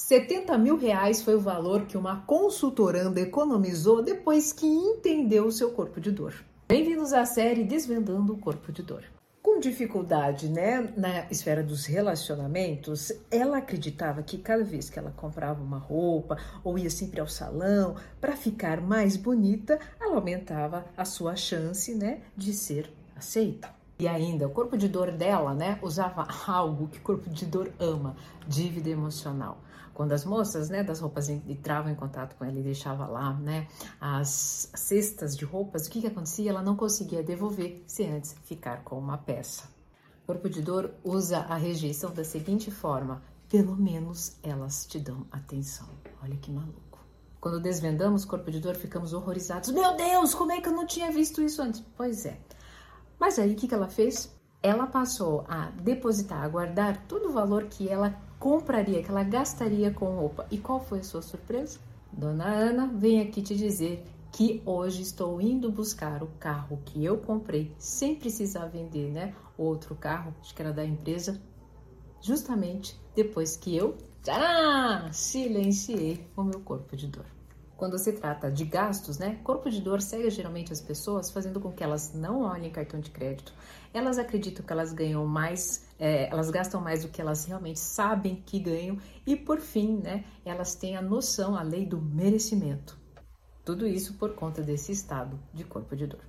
70 mil reais foi o valor que uma consultoranda economizou depois que entendeu o seu corpo de dor. Bem-vindos à série Desvendando o Corpo de Dor. Com dificuldade né, na esfera dos relacionamentos, ela acreditava que cada vez que ela comprava uma roupa ou ia sempre ao salão para ficar mais bonita, ela aumentava a sua chance né, de ser aceita. E ainda, o corpo de dor dela, né, usava algo que o corpo de dor ama, dívida emocional. Quando as moças, né, das roupas entravam em contato com ela e deixava lá, né, as cestas de roupas, o que que acontecia? Ela não conseguia devolver se antes ficar com uma peça. O corpo de dor usa a rejeição da seguinte forma: pelo menos elas te dão atenção. Olha que maluco. Quando desvendamos o corpo de dor, ficamos horrorizados. Meu Deus, como é que eu não tinha visto isso antes? Pois é. Mas aí o que, ela fez? Ela passou a depositar, a guardar todo o valor que ela compraria, que ela gastaria com roupa. E qual foi a sua surpresa? Dona Ana vem aqui te dizer que hoje estou indo buscar o carro que eu comprei sem precisar vender, né? Outro carro, acho que era da empresa, justamente depois que eu ah, silenciei o meu corpo de dor. Quando se trata de gastos, né? Corpo de dor cega geralmente as pessoas, fazendo com que elas não olhem cartão de crédito. Elas acreditam que elas ganham mais, é, elas gastam mais do que elas realmente sabem que ganham. E por fim, né? Elas têm a noção, a lei do merecimento. Tudo isso por conta desse estado de corpo de dor.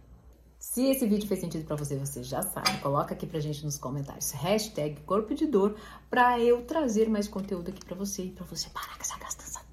Se esse vídeo fez sentido para você, você já sabe. Coloca aqui pra gente nos comentários. Hashtag corpo de dor para eu trazer mais conteúdo aqui para você e para você parar com essa gastança.